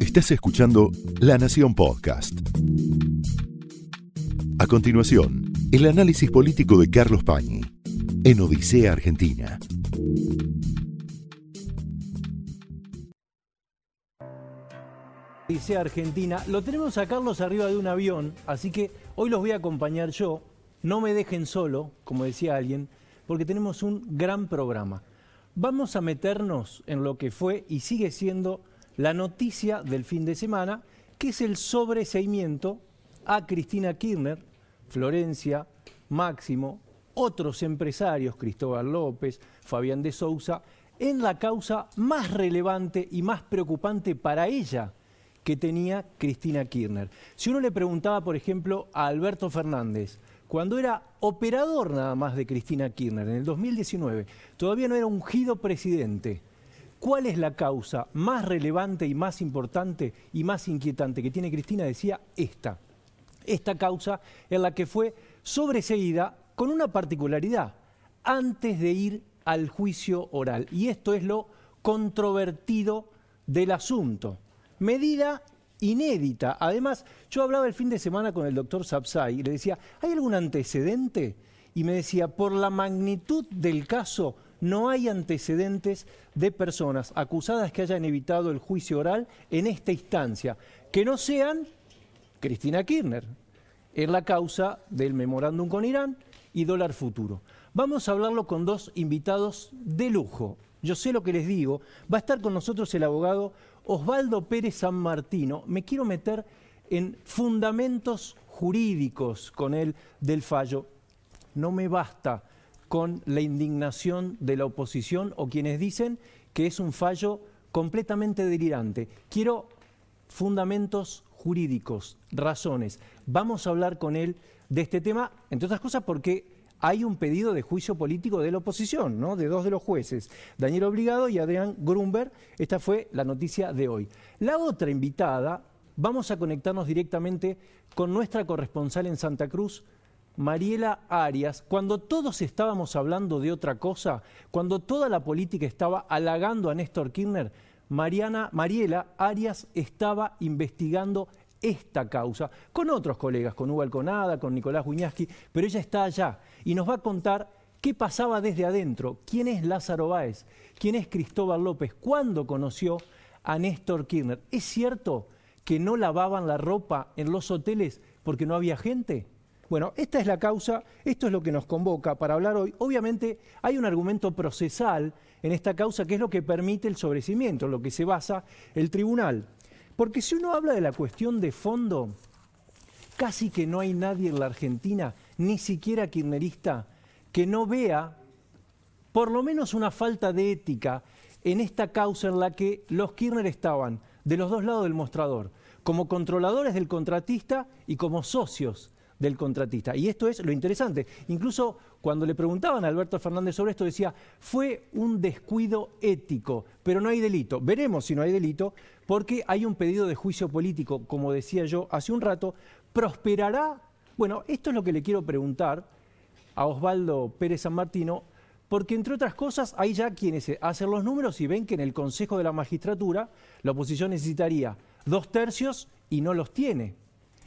Estás escuchando La Nación Podcast. A continuación, el análisis político de Carlos Pañi en Odisea Argentina. Odisea Argentina. Lo tenemos a Carlos arriba de un avión, así que hoy los voy a acompañar yo. No me dejen solo, como decía alguien, porque tenemos un gran programa. Vamos a meternos en lo que fue y sigue siendo la noticia del fin de semana, que es el sobreseimiento a Cristina Kirchner, Florencia, Máximo, otros empresarios, Cristóbal López, Fabián de Sousa, en la causa más relevante y más preocupante para ella que tenía Cristina Kirchner. Si uno le preguntaba, por ejemplo, a Alberto Fernández, cuando era operador nada más de Cristina Kirchner, en el 2019, todavía no era ungido presidente. ¿Cuál es la causa más relevante y más importante y más inquietante que tiene Cristina? Decía esta. Esta causa en la que fue sobreseída con una particularidad, antes de ir al juicio oral. Y esto es lo controvertido del asunto. Medida inédita. Además, yo hablaba el fin de semana con el doctor Sapsay y le decía, ¿hay algún antecedente? Y me decía, por la magnitud del caso, no hay antecedentes de personas acusadas que hayan evitado el juicio oral en esta instancia, que no sean Cristina Kirchner, en la causa del memorándum con Irán y dólar futuro. Vamos a hablarlo con dos invitados de lujo. Yo sé lo que les digo. Va a estar con nosotros el abogado Osvaldo Pérez San Martino, me quiero meter en fundamentos jurídicos con él del fallo. No me basta con la indignación de la oposición o quienes dicen que es un fallo completamente delirante. Quiero fundamentos jurídicos, razones. Vamos a hablar con él de este tema, entre otras cosas porque hay un pedido de juicio político de la oposición, ¿no? de dos de los jueces, Daniel Obligado y Adrián Grunberg. Esta fue la noticia de hoy. La otra invitada, vamos a conectarnos directamente con nuestra corresponsal en Santa Cruz, Mariela Arias, cuando todos estábamos hablando de otra cosa, cuando toda la política estaba halagando a Néstor Kirchner, Mariana, Mariela Arias estaba investigando esta causa, con otros colegas, con Hugo Alconada, con Nicolás Guiñaski, pero ella está allá y nos va a contar qué pasaba desde adentro, quién es Lázaro Báez, quién es Cristóbal López, cuándo conoció a Néstor Kirchner. ¿Es cierto que no lavaban la ropa en los hoteles porque no había gente? Bueno, esta es la causa, esto es lo que nos convoca para hablar hoy. Obviamente hay un argumento procesal en esta causa que es lo que permite el sobrecimiento, en lo que se basa el tribunal. Porque si uno habla de la cuestión de fondo, casi que no hay nadie en la Argentina, ni siquiera kirchnerista, que no vea por lo menos una falta de ética en esta causa en la que los Kirchner estaban de los dos lados del mostrador, como controladores del contratista y como socios del contratista. Y esto es lo interesante. Incluso cuando le preguntaban a Alberto Fernández sobre esto, decía, fue un descuido ético, pero no hay delito. Veremos si no hay delito, porque hay un pedido de juicio político, como decía yo hace un rato. ¿Prosperará? Bueno, esto es lo que le quiero preguntar a Osvaldo Pérez San Martino, porque entre otras cosas hay ya quienes hacen los números y ven que en el Consejo de la Magistratura la oposición necesitaría dos tercios y no los tiene.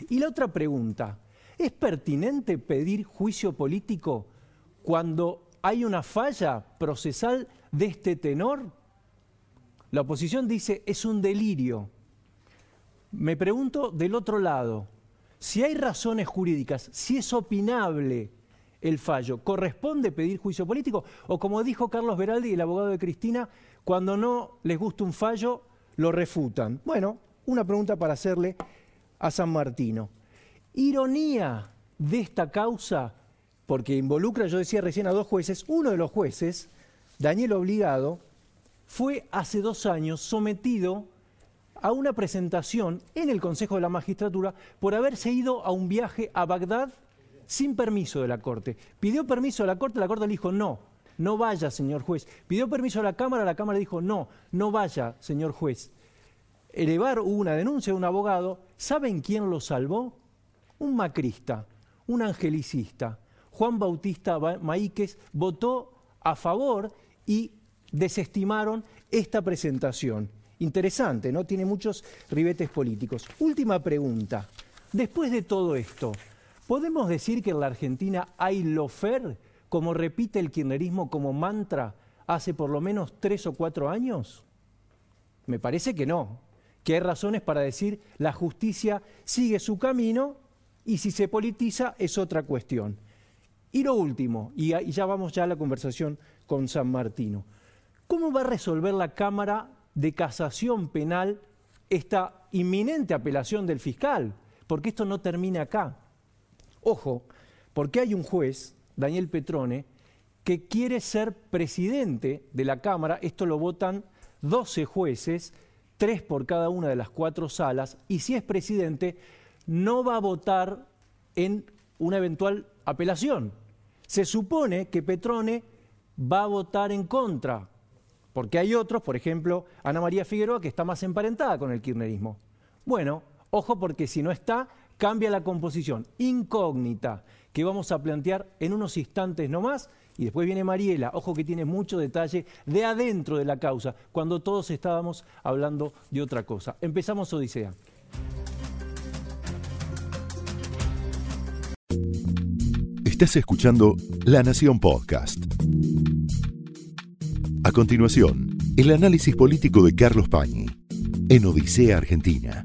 Y la otra pregunta, ¿Es pertinente pedir juicio político cuando hay una falla procesal de este tenor? La oposición dice es un delirio. Me pregunto del otro lado, si hay razones jurídicas, si es opinable el fallo, ¿corresponde pedir juicio político? O como dijo Carlos Beraldi, el abogado de Cristina, cuando no les gusta un fallo, lo refutan. Bueno, una pregunta para hacerle a San Martino. Ironía de esta causa, porque involucra, yo decía recién, a dos jueces, uno de los jueces, Daniel Obligado, fue hace dos años sometido a una presentación en el Consejo de la Magistratura por haberse ido a un viaje a Bagdad sin permiso de la Corte. Pidió permiso a la Corte, la Corte le dijo no, no vaya, señor juez. Pidió permiso a la Cámara, la Cámara dijo no, no vaya, señor juez. Elevar una denuncia de un abogado, ¿saben quién lo salvó? Un macrista, un angelicista, Juan Bautista Maíquez, votó a favor y desestimaron esta presentación. interesante, ¿no? Tiene muchos ribetes políticos. Última pregunta. Después de todo esto, ¿podemos decir que en la Argentina hay lofer, como repite el kirchnerismo como mantra hace por lo menos tres o cuatro años? Me parece que no, que hay razones para decir la justicia sigue su camino y si se politiza es otra cuestión. Y lo último, y ya vamos ya a la conversación con San Martino, ¿cómo va a resolver la Cámara de Casación Penal esta inminente apelación del fiscal? Porque esto no termina acá. Ojo, porque hay un juez, Daniel Petrone, que quiere ser presidente de la Cámara, esto lo votan 12 jueces, tres por cada una de las cuatro salas, y si es presidente, no va a votar en una eventual apelación. Se supone que Petrone va a votar en contra, porque hay otros, por ejemplo, Ana María Figueroa, que está más emparentada con el kirchnerismo. Bueno, ojo porque si no está, cambia la composición incógnita que vamos a plantear en unos instantes nomás. Y después viene Mariela, ojo que tiene mucho detalle de adentro de la causa, cuando todos estábamos hablando de otra cosa. Empezamos Odisea. Estás escuchando La Nación Podcast. A continuación, el análisis político de Carlos Pañi en Odisea Argentina.